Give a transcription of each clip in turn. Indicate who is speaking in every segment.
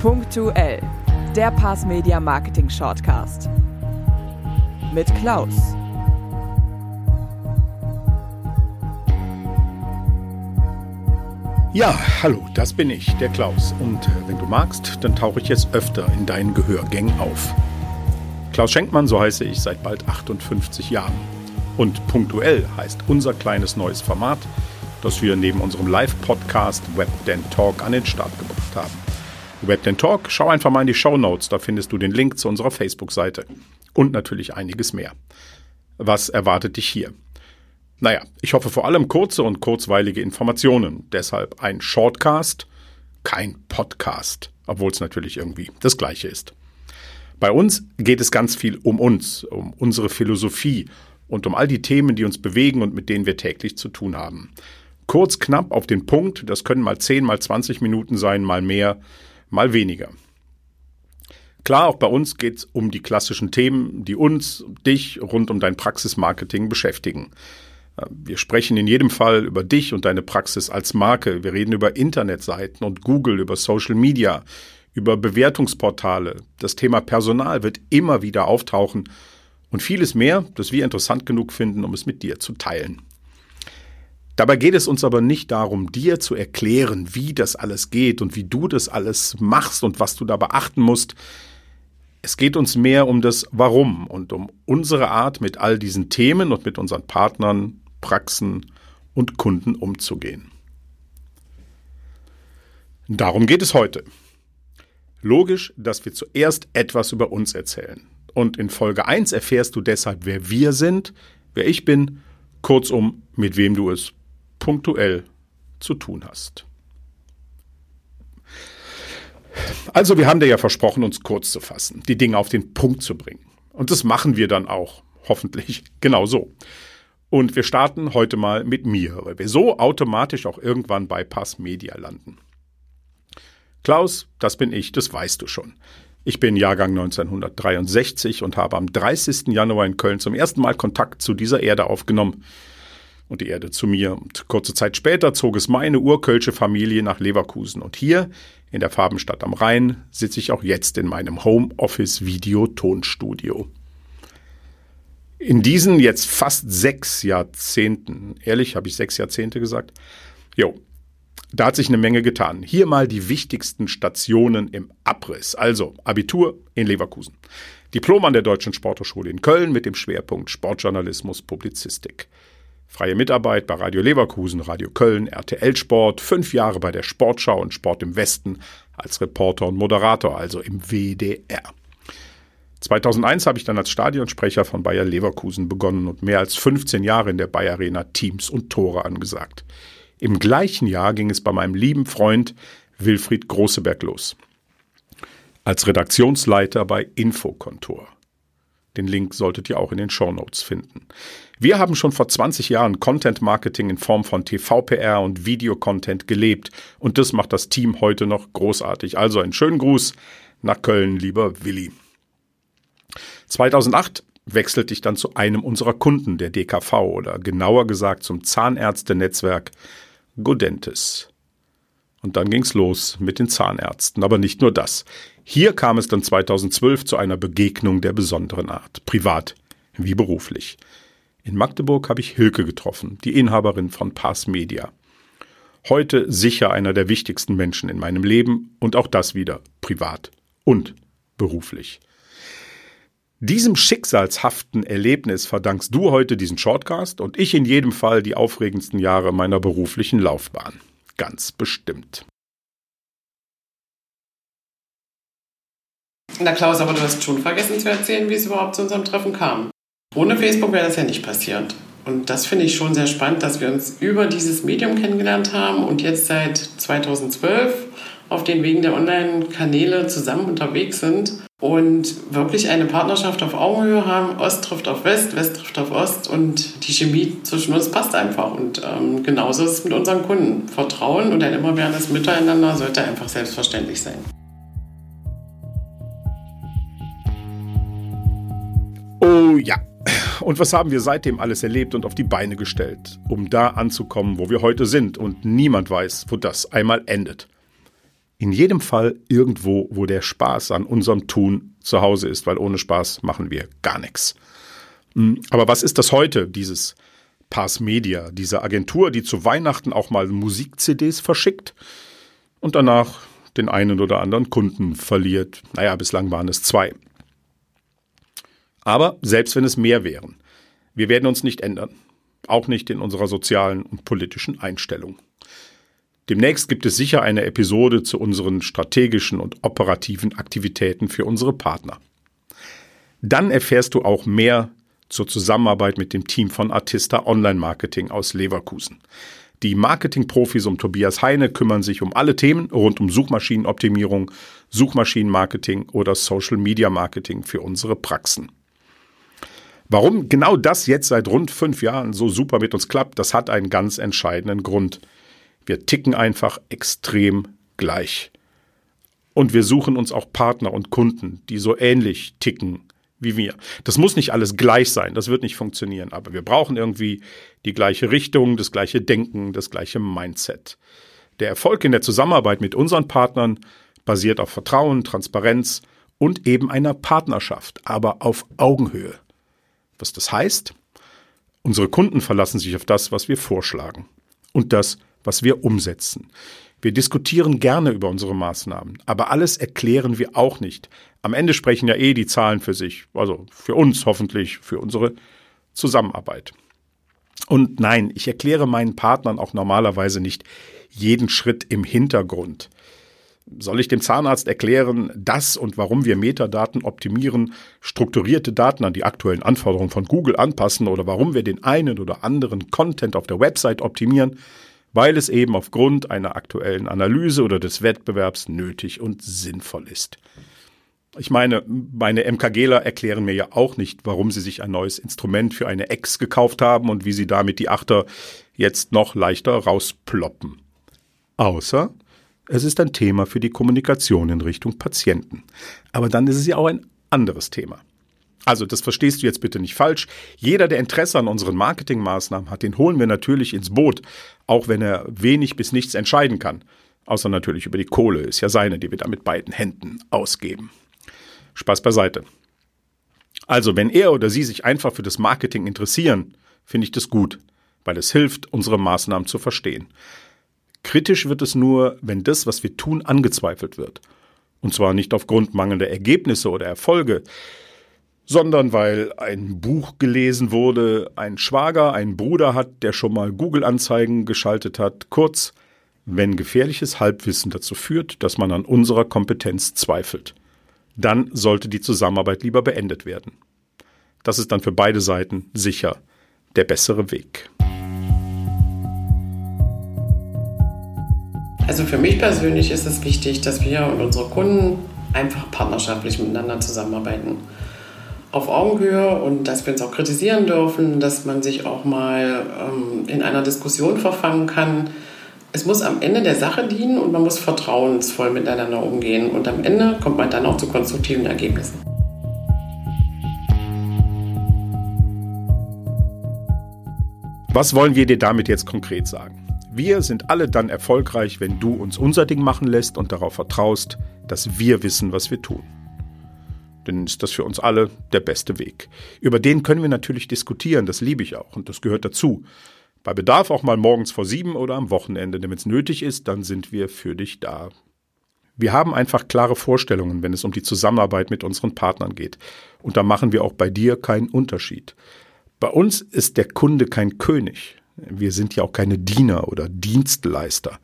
Speaker 1: Punktuell, der Pass Media Marketing Shortcast. Mit Klaus.
Speaker 2: Ja, hallo, das bin ich, der Klaus. Und äh, wenn du magst, dann tauche ich jetzt öfter in deinen Gehörgängen auf. Klaus Schenkmann, so heiße ich seit bald 58 Jahren. Und punktuell heißt unser kleines neues Format, das wir neben unserem Live-Podcast Webden Talk an den Start gebracht haben. Webden Talk, schau einfach mal in die Show Notes, da findest du den Link zu unserer Facebook-Seite. Und natürlich einiges mehr. Was erwartet dich hier? Naja, ich hoffe vor allem kurze und kurzweilige Informationen. Deshalb ein Shortcast, kein Podcast, obwohl es natürlich irgendwie das gleiche ist. Bei uns geht es ganz viel um uns, um unsere Philosophie und um all die Themen, die uns bewegen und mit denen wir täglich zu tun haben. Kurz, knapp auf den Punkt, das können mal 10, mal 20 Minuten sein, mal mehr, mal weniger. Klar, auch bei uns geht es um die klassischen Themen, die uns, dich rund um dein Praxismarketing beschäftigen. Wir sprechen in jedem Fall über dich und deine Praxis als Marke. Wir reden über Internetseiten und Google, über Social Media, über Bewertungsportale. Das Thema Personal wird immer wieder auftauchen und vieles mehr, das wir interessant genug finden, um es mit dir zu teilen. Dabei geht es uns aber nicht darum, dir zu erklären, wie das alles geht und wie du das alles machst und was du da beachten musst. Es geht uns mehr um das Warum und um unsere Art, mit all diesen Themen und mit unseren Partnern Praxen und Kunden umzugehen. Darum geht es heute. Logisch, dass wir zuerst etwas über uns erzählen. Und in Folge 1 erfährst du deshalb, wer wir sind, wer ich bin, kurzum, mit wem du es punktuell zu tun hast. Also, wir haben dir ja versprochen, uns kurz zu fassen, die Dinge auf den Punkt zu bringen. Und das machen wir dann auch, hoffentlich, genau so. Und wir starten heute mal mit mir, weil wir so automatisch auch irgendwann bei Pass Media landen. Klaus, das bin ich, das weißt du schon. Ich bin Jahrgang 1963 und habe am 30. Januar in Köln zum ersten Mal Kontakt zu dieser Erde aufgenommen und die Erde zu mir. Und kurze Zeit später zog es meine urkölsche Familie nach Leverkusen. Und hier in der Farbenstadt am Rhein sitze ich auch jetzt in meinem Homeoffice Video Tonstudio. In diesen jetzt fast sechs Jahrzehnten, ehrlich, habe ich sechs Jahrzehnte gesagt? Jo, da hat sich eine Menge getan. Hier mal die wichtigsten Stationen im Abriss. Also Abitur in Leverkusen. Diplom an der Deutschen Sporthochschule in Köln mit dem Schwerpunkt Sportjournalismus, Publizistik. Freie Mitarbeit bei Radio Leverkusen, Radio Köln, RTL Sport, fünf Jahre bei der Sportschau und Sport im Westen als Reporter und Moderator, also im WDR. 2001 habe ich dann als Stadionsprecher von Bayer Leverkusen begonnen und mehr als 15 Jahre in der Bayer Arena Teams und Tore angesagt. Im gleichen Jahr ging es bei meinem lieben Freund Wilfried Großeberg los. Als Redaktionsleiter bei Infokontor. Den Link solltet ihr auch in den Show Notes finden. Wir haben schon vor 20 Jahren Content Marketing in Form von TV-PR und Videocontent gelebt und das macht das Team heute noch großartig. Also einen schönen Gruß nach Köln, lieber Willi. 2008 wechselte ich dann zu einem unserer Kunden, der DKV oder genauer gesagt zum Zahnärztenetzwerk Godentis. Und dann ging's los mit den Zahnärzten, aber nicht nur das. Hier kam es dann 2012 zu einer Begegnung der besonderen Art, privat wie beruflich. In Magdeburg habe ich Hilke getroffen, die Inhaberin von Pass Media. Heute sicher einer der wichtigsten Menschen in meinem Leben und auch das wieder privat und beruflich. Diesem schicksalshaften Erlebnis verdankst du heute diesen Shortcast und ich in jedem Fall die aufregendsten Jahre meiner beruflichen Laufbahn. Ganz bestimmt.
Speaker 3: Na Klaus, aber du hast schon vergessen zu erzählen, wie es überhaupt zu unserem Treffen kam. Ohne Facebook wäre das ja nicht passiert. Und das finde ich schon sehr spannend, dass wir uns über dieses Medium kennengelernt haben und jetzt seit 2012 auf den Wegen der Online-Kanäle zusammen unterwegs sind und wirklich eine Partnerschaft auf Augenhöhe haben. Ost trifft auf West, West trifft auf Ost und die Chemie zwischen uns passt einfach. Und ähm, genauso ist es mit unseren Kunden. Vertrauen und ein immerwährendes Miteinander sollte einfach selbstverständlich sein.
Speaker 2: Oh ja. Und was haben wir seitdem alles erlebt und auf die Beine gestellt, um da anzukommen, wo wir heute sind und niemand weiß, wo das einmal endet. In jedem Fall irgendwo, wo der Spaß an unserem Tun zu Hause ist, weil ohne Spaß machen wir gar nichts. Hm, aber was ist das heute, dieses Pass Media, diese Agentur, die zu Weihnachten auch mal Musik-CDs verschickt und danach den einen oder anderen Kunden verliert? Naja, bislang waren es zwei. Aber selbst wenn es mehr wären, wir werden uns nicht ändern. Auch nicht in unserer sozialen und politischen Einstellung. Demnächst gibt es sicher eine Episode zu unseren strategischen und operativen Aktivitäten für unsere Partner. Dann erfährst du auch mehr zur Zusammenarbeit mit dem Team von Artista Online Marketing aus Leverkusen. Die Marketingprofis um Tobias Heine kümmern sich um alle Themen rund um Suchmaschinenoptimierung, Suchmaschinenmarketing oder Social Media Marketing für unsere Praxen. Warum genau das jetzt seit rund fünf Jahren so super mit uns klappt, das hat einen ganz entscheidenden Grund. Wir ticken einfach extrem gleich. Und wir suchen uns auch Partner und Kunden, die so ähnlich ticken wie wir. Das muss nicht alles gleich sein, das wird nicht funktionieren, aber wir brauchen irgendwie die gleiche Richtung, das gleiche Denken, das gleiche Mindset. Der Erfolg in der Zusammenarbeit mit unseren Partnern basiert auf Vertrauen, Transparenz und eben einer Partnerschaft, aber auf Augenhöhe. Was das heißt? Unsere Kunden verlassen sich auf das, was wir vorschlagen und das, was wir umsetzen. Wir diskutieren gerne über unsere Maßnahmen, aber alles erklären wir auch nicht. Am Ende sprechen ja eh die Zahlen für sich, also für uns hoffentlich, für unsere Zusammenarbeit. Und nein, ich erkläre meinen Partnern auch normalerweise nicht jeden Schritt im Hintergrund. Soll ich dem Zahnarzt erklären, dass und warum wir Metadaten optimieren, strukturierte Daten an die aktuellen Anforderungen von Google anpassen oder warum wir den einen oder anderen Content auf der Website optimieren? weil es eben aufgrund einer aktuellen Analyse oder des Wettbewerbs nötig und sinnvoll ist. Ich meine, meine MKGler erklären mir ja auch nicht, warum sie sich ein neues Instrument für eine Ex gekauft haben und wie sie damit die Achter jetzt noch leichter rausploppen. Außer es ist ein Thema für die Kommunikation in Richtung Patienten. Aber dann ist es ja auch ein anderes Thema. Also, das verstehst du jetzt bitte nicht falsch. Jeder, der Interesse an unseren Marketingmaßnahmen hat, den holen wir natürlich ins Boot, auch wenn er wenig bis nichts entscheiden kann. Außer natürlich über die Kohle, ist ja seine, die wir da mit beiden Händen ausgeben. Spaß beiseite. Also, wenn er oder sie sich einfach für das Marketing interessieren, finde ich das gut, weil es hilft, unsere Maßnahmen zu verstehen. Kritisch wird es nur, wenn das, was wir tun, angezweifelt wird. Und zwar nicht aufgrund mangelnder Ergebnisse oder Erfolge, sondern weil ein Buch gelesen wurde, ein Schwager einen Bruder hat, der schon mal Google-Anzeigen geschaltet hat. Kurz, wenn gefährliches Halbwissen dazu führt, dass man an unserer Kompetenz zweifelt, dann sollte die Zusammenarbeit lieber beendet werden. Das ist dann für beide Seiten sicher der bessere Weg.
Speaker 3: Also für mich persönlich ist es wichtig, dass wir und unsere Kunden einfach partnerschaftlich miteinander zusammenarbeiten auf Augenhöhe und dass wir uns auch kritisieren dürfen, dass man sich auch mal ähm, in einer Diskussion verfangen kann. Es muss am Ende der Sache dienen und man muss vertrauensvoll miteinander umgehen und am Ende kommt man dann auch zu konstruktiven Ergebnissen.
Speaker 2: Was wollen wir dir damit jetzt konkret sagen? Wir sind alle dann erfolgreich, wenn du uns unser Ding machen lässt und darauf vertraust, dass wir wissen, was wir tun dann ist das für uns alle der beste Weg. Über den können wir natürlich diskutieren, das liebe ich auch und das gehört dazu. Bei Bedarf auch mal morgens vor sieben oder am Wochenende, denn wenn es nötig ist, dann sind wir für dich da. Wir haben einfach klare Vorstellungen, wenn es um die Zusammenarbeit mit unseren Partnern geht. Und da machen wir auch bei dir keinen Unterschied. Bei uns ist der Kunde kein König. Wir sind ja auch keine Diener oder Dienstleister.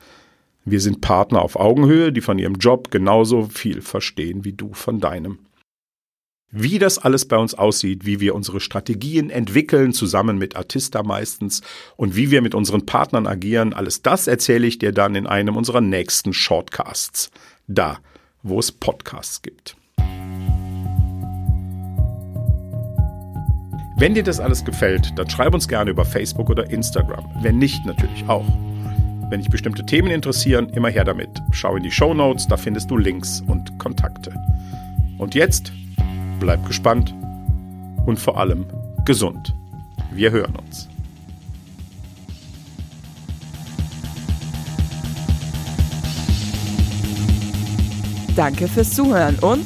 Speaker 2: Wir sind Partner auf Augenhöhe, die von ihrem Job genauso viel verstehen wie du von deinem. Wie das alles bei uns aussieht, wie wir unsere Strategien entwickeln, zusammen mit Artista meistens, und wie wir mit unseren Partnern agieren, alles das erzähle ich dir dann in einem unserer nächsten Shortcasts. Da, wo es Podcasts gibt. Wenn dir das alles gefällt, dann schreib uns gerne über Facebook oder Instagram. Wenn nicht, natürlich auch. Wenn dich bestimmte Themen interessieren, immer her damit. Schau in die Show Notes, da findest du Links und Kontakte. Und jetzt Bleib gespannt und vor allem gesund. Wir hören uns.
Speaker 1: Danke fürs Zuhören und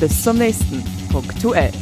Speaker 1: bis zum nächsten Punktuell.